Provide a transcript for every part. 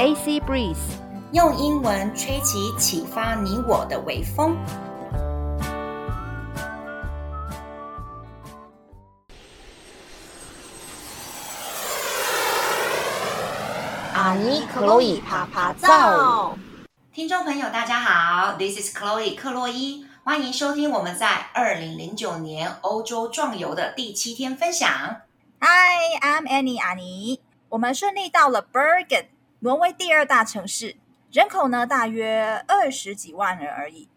AC Breeze，用英文吹起启发你我的微风。阿尼克洛伊趴趴造，听众朋友大家好，This is Chloe 克洛伊，欢迎收听我们在二零零九年欧洲壮游的第七天分享。Hi，I'm Annie 阿尼，我们顺利到了 Bergen。挪威第二大城市，人口呢大约二十几万人而已。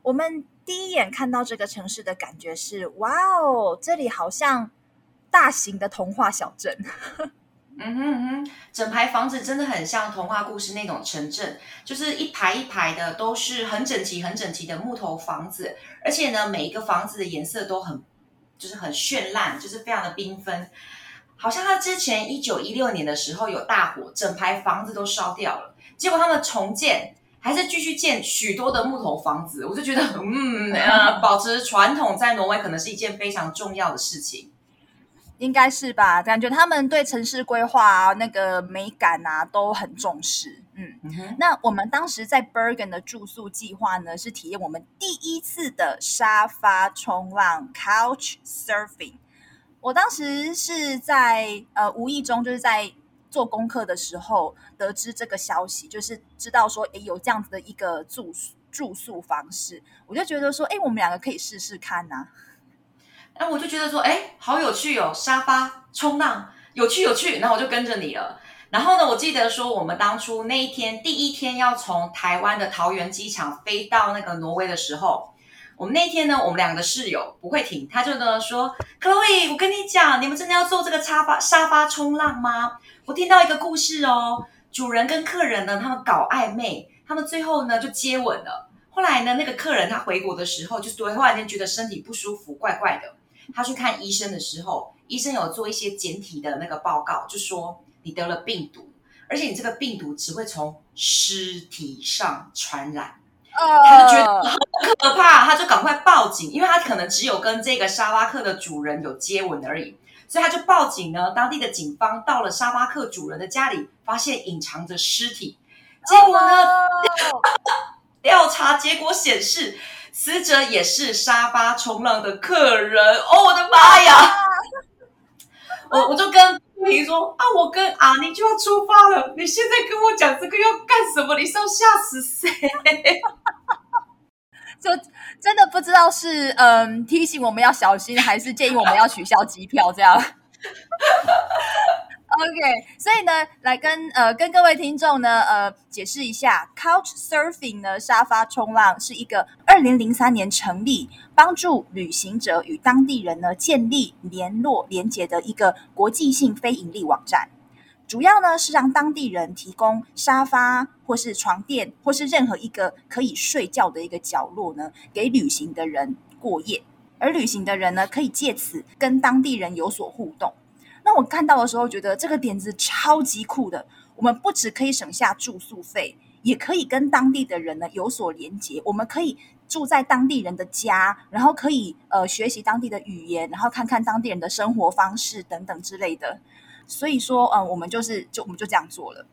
我们第一眼看到这个城市的感觉是：哇哦，这里好像大型的童话小镇。嗯哼哼，整排房子真的很像童话故事那种城镇，就是一排一排的都是很整齐、很整齐的木头房子，而且呢，每一个房子的颜色都很，就是很绚烂，就是非常的缤纷。好像他之前一九一六年的时候有大火，整排房子都烧掉了。结果他们重建，还是继续建许多的木头房子。我就觉得，嗯，呃，保持传统在挪威可能是一件非常重要的事情，应该是吧？感觉他们对城市规划啊，那个美感啊都很重视。嗯，嗯，那我们当时在 Bergen 的住宿计划呢，是体验我们第一次的沙发冲浪 （Couch Surfing）。我当时是在呃无意中就是在做功课的时候得知这个消息，就是知道说诶有这样子的一个住宿住宿方式，我就觉得说诶我们两个可以试试看呐、啊。那我就觉得说诶好有趣哦，沙发冲浪有趣有趣，然后我就跟着你了。然后呢，我记得说我们当初那一天第一天要从台湾的桃园机场飞到那个挪威的时候。我们那天呢，我们两个室友不会停，他就呢说：“Chloe，我跟你讲，你们真的要做这个沙发沙发冲浪吗？我听到一个故事哦，主人跟客人呢，他们搞暧昧，他们最后呢就接吻了。后来呢，那个客人他回国的时候，就是突然间觉得身体不舒服，怪怪的。他去看医生的时候，医生有做一些简体的那个报告，就说你得了病毒，而且你这个病毒只会从尸体上传染。”他就觉得很可怕，他就赶快报警，因为他可能只有跟这个沙巴克的主人有接吻而已，所以他就报警呢。当地的警方到了沙巴克主人的家里，发现隐藏着尸体，结果呢，调查结果显示，死者也是沙巴冲浪的客人。哦，我的妈呀！我我就跟你说啊，我跟阿尼就要出发了。你现在跟我讲这个要干什么？你是要吓死谁？就真的不知道是嗯提醒我们要小心，还是建议我们要取消机票这样。OK，所以呢，来跟呃跟各位听众呢呃解释一下，Couch Surfing 呢沙发冲浪是一个二零零三年成立，帮助旅行者与当地人呢建立联络连接的一个国际性非营利网站。主要呢是让当地人提供沙发或是床垫或是任何一个可以睡觉的一个角落呢，给旅行的人过夜，而旅行的人呢可以借此跟当地人有所互动。那我看到的时候，觉得这个点子超级酷的。我们不只可以省下住宿费，也可以跟当地的人呢有所连接。我们可以住在当地人的家，然后可以呃学习当地的语言，然后看看当地人的生活方式等等之类的。所以说，嗯、呃，我们就是就我们就这样做了。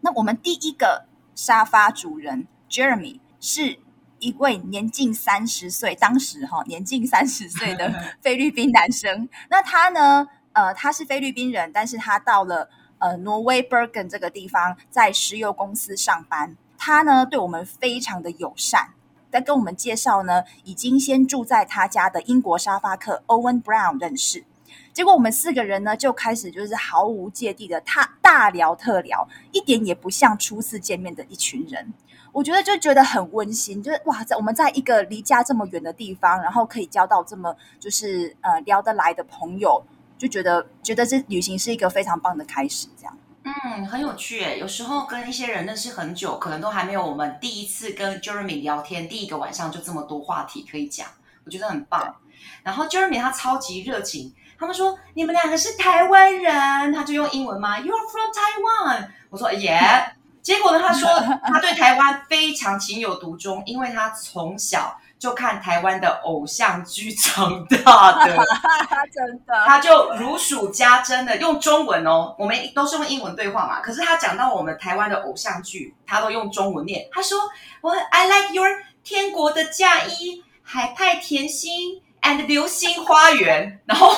那我们第一个沙发主人 Jeremy 是一位年近三十岁，当时哈 年近三十岁的菲律宾男生。那他呢？呃，他是菲律宾人，但是他到了呃挪威 Bergen 这个地方，在石油公司上班。他呢对我们非常的友善，在跟我们介绍呢，已经先住在他家的英国沙发客 Owen Brown 认识。结果我们四个人呢就开始就是毫无芥蒂的他大聊特聊，一点也不像初次见面的一群人。我觉得就觉得很温馨，就是哇，在我们在一个离家这么远的地方，然后可以交到这么就是呃聊得来的朋友。就觉得觉得这旅行是一个非常棒的开始，这样。嗯，很有趣诶。有时候跟一些人认识很久，可能都还没有我们第一次跟 Jeremy 聊天，第一个晚上就这么多话题可以讲，我觉得很棒。然后 Jeremy 他超级热情，他们说你们两个是台湾人，他就用英文吗？You are from Taiwan。我说 Yeah。结果呢，他说 他对台湾非常情有独钟，因为他从小就看台湾的偶像剧长大的，真的，他就如数家珍的用中文哦，我们都是用英文对话嘛。可是他讲到我们台湾的偶像剧，他都用中文念。他说：“我 I like your 天国的嫁衣、海派甜心 and 流星花园。”然后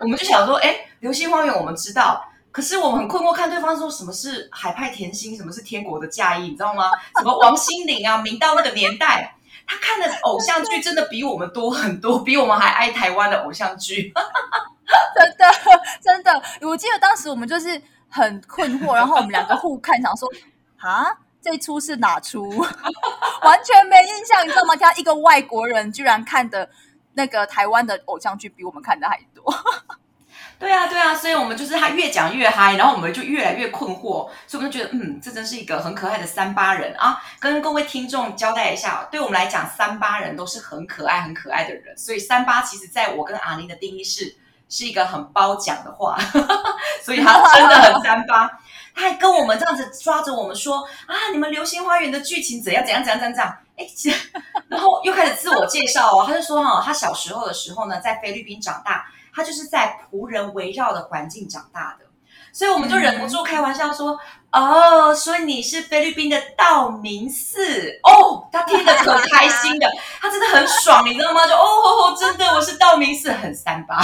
我们就想说：“哎，流星花园我们知道，可是我们很困惑，看对方说什么是海派甜心，什么是天国的嫁衣，你知道吗？什么王心凌啊，明道那个年代。”他看的偶像剧真的比我们多很多，比我们还爱台湾的偶像剧。真的，真的，我记得当时我们就是很困惑，然后我们两个互看，想说啊，这出是哪出？完全没印象，你知道吗？他一个外国人居然看的那个台湾的偶像剧比我们看的还多。对啊，对啊，所以我们就是他越讲越嗨，然后我们就越来越困惑，所以我们就觉得，嗯，这真是一个很可爱的三八人啊！跟各位听众交代一下，对我们来讲，三八人都是很可爱、很可爱的人，所以三八其实在我跟阿玲的定义是是一个很褒奖的话，所以他真的很三八，他还跟我们这样子抓着我们说啊，你们《流星花园》的剧情怎样怎样怎样怎样怎样，哎，然后又开始自我介绍哦，他就说哈，他小时候的时候呢，在菲律宾长大。他就是在仆人围绕的环境长大的，所以我们就忍不住开玩笑说：“嗯、哦，所以你是菲律宾的道明寺哦。”他听得可开心的，他真的很爽，你知道吗？就哦，哦，真的，我是道明寺，很三八，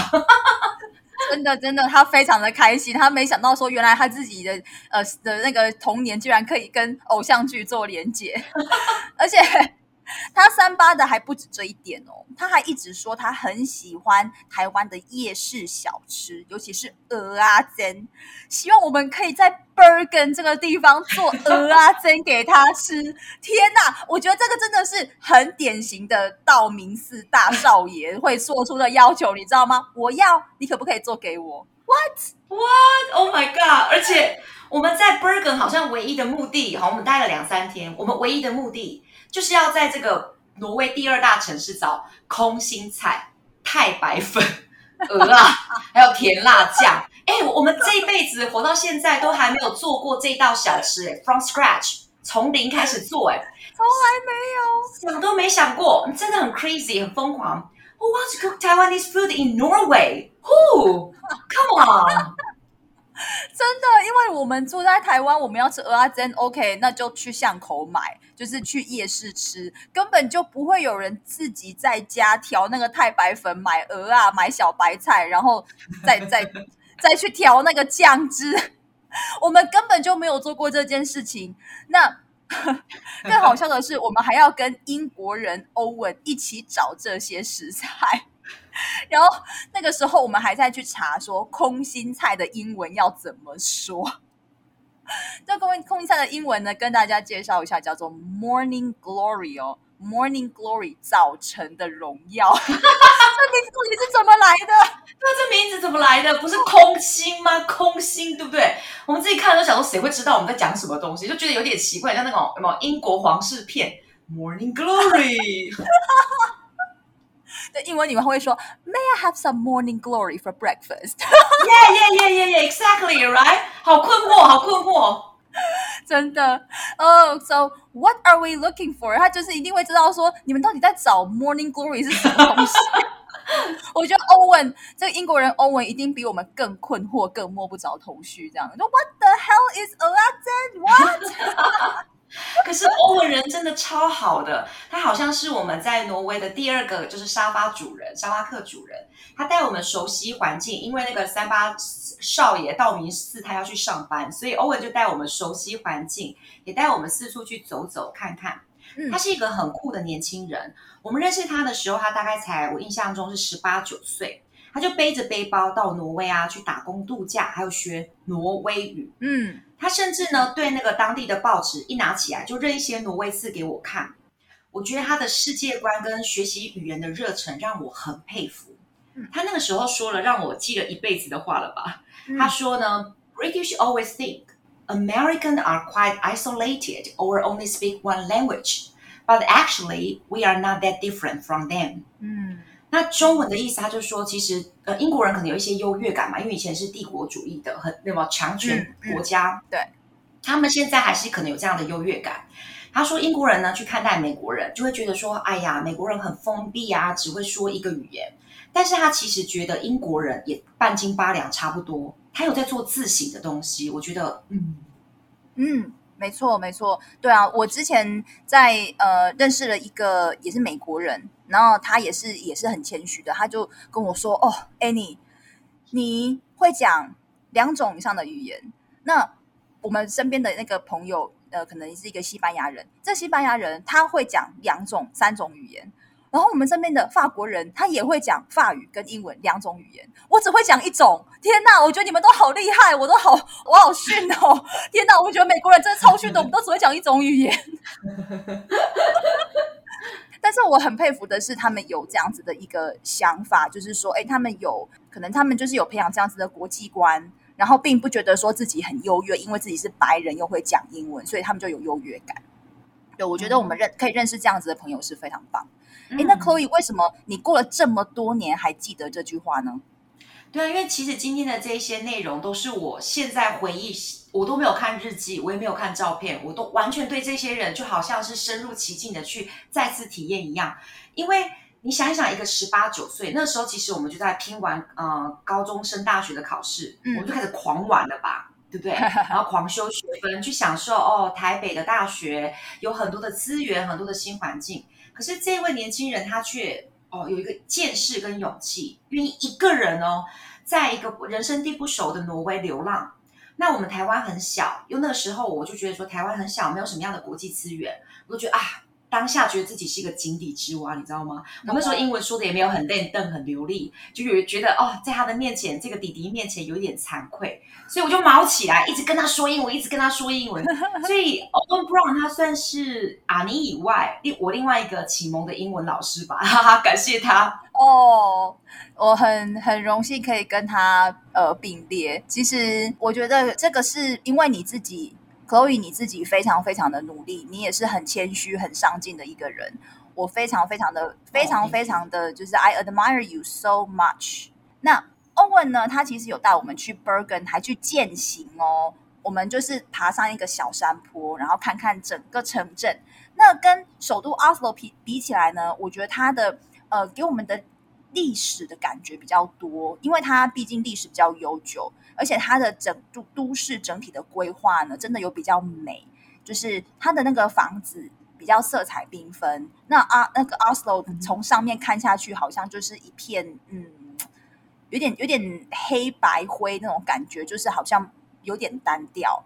真的真的，他非常的开心。他没想到说，原来他自己的呃的那个童年居然可以跟偶像剧做连结，而且。他三八的还不止这一点哦，他还一直说他很喜欢台湾的夜市小吃，尤其是蚵仔煎，希望我们可以在 Bergen 这个地方做 蚵仔煎给他吃。天哪，我觉得这个真的是很典型的道明寺大少爷 会做出的要求，你知道吗？我要，你可不可以做给我？What What Oh my God！而且我们在 Bergen 好像唯一的目的，好，我们待了两三天，我们唯一的目的。就是要在这个挪威第二大城市找空心菜、太白粉、鹅啊，还有甜辣酱。哎，我们这一辈子活到现在都还没有做过这道小吃，哎，from scratch，从零开始做，哎，从来没有，想都没想过，真的很 crazy，很疯狂。Who wants to cook Taiwanese food in Norway? Who? Come on. 真的，因为我们住在台湾，我们要吃蚵仔煎，OK，那就去巷口买，就是去夜市吃，根本就不会有人自己在家调那个太白粉，买蚵啊，买小白菜，然后再 再再去调那个酱汁。我们根本就没有做过这件事情。那 更好笑的是，我们还要跟英国人欧文一起找这些食材。然后那个时候，我们还在去查说空心菜的英文要怎么说。这空空心菜的英文呢，跟大家介绍一下，叫做 Morning Glory 哦，Morning Glory 早晨的荣耀。这名字到底是怎么来的？那这名字怎么来的？不是空心吗？空心对不对？我们自己看都想说，谁会知道我们在讲什么东西？就觉得有点奇怪，像那种什么英国皇室片 Morning Glory。的英文你们会说，May I have some morning glory for breakfast? Yeah, yeah, yeah, yeah, yeah, exactly, right? 好困惑，好困惑，真的。哦、oh,，So what are we looking for？他就是一定会知道说，你们到底在找 morning glory 是什么东西？我觉得欧文这个英国人欧文一定比我们更困惑，更摸不着头绪。这样说，What the hell is Aladdin? What? 可是欧文人真的超好的，他好像是我们在挪威的第二个就是沙发主人，沙发客主人。他带我们熟悉环境，因为那个三八少爷道明寺他要去上班，所以欧文就带我们熟悉环境，也带我们四处去走走看看。他是一个很酷的年轻人。我们认识他的时候，他大概才我印象中是十八九岁，他就背着背包到挪威啊去打工度假，还有学挪威语。嗯。他甚至呢，对那个当地的报纸一拿起来就认一些挪威字给我看。我觉得他的世界观跟学习语言的热忱让我很佩服。他那个时候说了让我记了一辈子的话了吧？他说呢，British always think Americans are quite isolated or only speak one language, but actually we are not that different from them。嗯。那中文的意思，他就说，其实呃，英国人可能有一些优越感嘛，因为以前是帝国主义的，很那么强权国家。嗯嗯、对。他们现在还是可能有这样的优越感。他说英国人呢去看待美国人，就会觉得说，哎呀，美国人很封闭啊，只会说一个语言。但是他其实觉得英国人也半斤八两差不多，他有在做自省的东西。我觉得，嗯嗯，没错没错，对啊，我之前在呃认识了一个也是美国人，然后他也是也是很谦虚的，他就跟我说：“哦，Annie，你会讲两种以上的语言。”那我们身边的那个朋友，呃，可能是一个西班牙人，这西班牙人他会讲两种、三种语言。然后我们身边的法国人，他也会讲法语跟英文两种语言，我只会讲一种。天哪，我觉得你们都好厉害，我都好，我好逊哦！天哪，我觉得美国人真的超逊的，我们都只会讲一种语言。但是我很佩服的是，他们有这样子的一个想法，就是说，哎，他们有可能，他们就是有培养这样子的国际观，然后并不觉得说自己很优越，因为自己是白人又会讲英文，所以他们就有优越感。对，我觉得我们认可以认识这样子的朋友是非常棒。哎，那 Chloe，为什么你过了这么多年还记得这句话呢？对啊，因为其实今天的这些内容都是我现在回忆，我都没有看日记，我也没有看照片，我都完全对这些人就好像是深入其境的去再次体验一样。因为你想一想，一个十八九岁那时候，其实我们就在拼完呃高中升大学的考试，嗯，我们就开始狂玩了吧，对不对？然后狂修学分，去享受哦，台北的大学有很多的资源，很多的新环境。可是这位年轻人他却哦有一个见识跟勇气，愿意一个人哦，在一个人生地不熟的挪威流浪。那我们台湾很小，因为那个时候我就觉得说台湾很小，没有什么样的国际资源，我就觉得啊。当下觉得自己是一个井底之蛙，你知道吗？我那时候英文说的也没有很练邓、很流利，就有觉得哦，在他的面前，这个弟弟面前有一点惭愧，所以我就毛起来，一直跟他说英文，一直跟他说英文。所以 Owen Brown 他算是阿尼以外，另我另外一个启蒙的英文老师吧，哈哈，感谢他哦，我很很荣幸可以跟他呃并列。其实我觉得这个是因为你自己。Chloe，你自己非常非常的努力，你也是很谦虚、很上进的一个人。我非常非常的、非常非常的就是 I admire you so much。那 Owen 呢？他其实有带我们去 Bergen，还去践行哦。我们就是爬上一个小山坡，然后看看整个城镇。那跟首都 Oslo 比比起来呢，我觉得它的呃给我们的历史的感觉比较多，因为它毕竟历史比较悠久。而且它的整都都市整体的规划呢，真的有比较美，就是它的那个房子比较色彩缤纷。那啊，那个 Oslo 从上面看下去，好像就是一片嗯，有点有点黑白灰那种感觉，就是好像有点单调，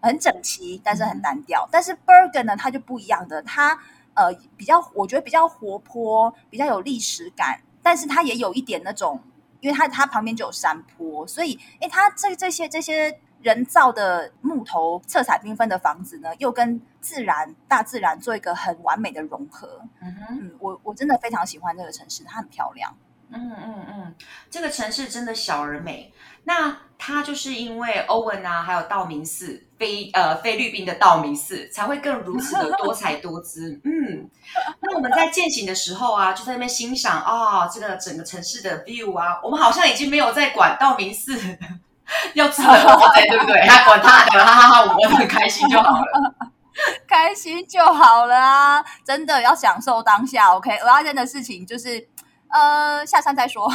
很整齐，但是很单调。但是 Bergen 呢，它就不一样的，它呃比较，我觉得比较活泼，比较有历史感，但是它也有一点那种。因为它它旁边就有山坡，所以诶，它这这些这些人造的木头色彩缤纷的房子呢，又跟自然大自然做一个很完美的融合。嗯哼，嗯，我我真的非常喜欢这个城市，它很漂亮。嗯嗯嗯，这个城市真的小而美。那它就是因为欧文啊，还有道明寺，菲呃菲律宾的道明寺，才会更如此的多 彩多姿。嗯，那我们在践行的时候啊，就在那边欣赏啊、哦，这个整个城市的 view 啊，我们好像已经没有在管道明寺 要吃的多少，对不对？那管他的，哈哈哈，我们很开心就好了，开心就好了啊！真的要享受当下，OK？蚵仔煎的事情就是。呃，下山再说。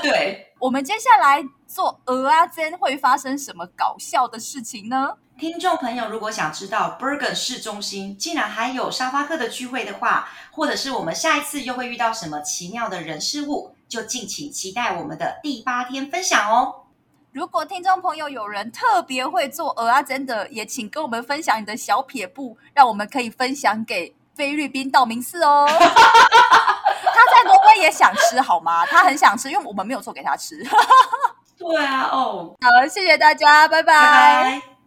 对，我们接下来做蚵仔煎会发生什么搞笑的事情呢？听众朋友，如果想知道 Bergen 市中心竟然还有沙发客的聚会的话，或者是我们下一次又会遇到什么奇妙的人事物，就敬请期待我们的第八天分享哦。如果听众朋友有人特别会做蚵仔真的，也请跟我们分享你的小撇步，让我们可以分享给菲律宾道明寺哦。他在挪威也想吃好吗？他很想吃，因为我们没有做给他吃。对啊，哦，好，谢谢大家，拜拜。拜拜。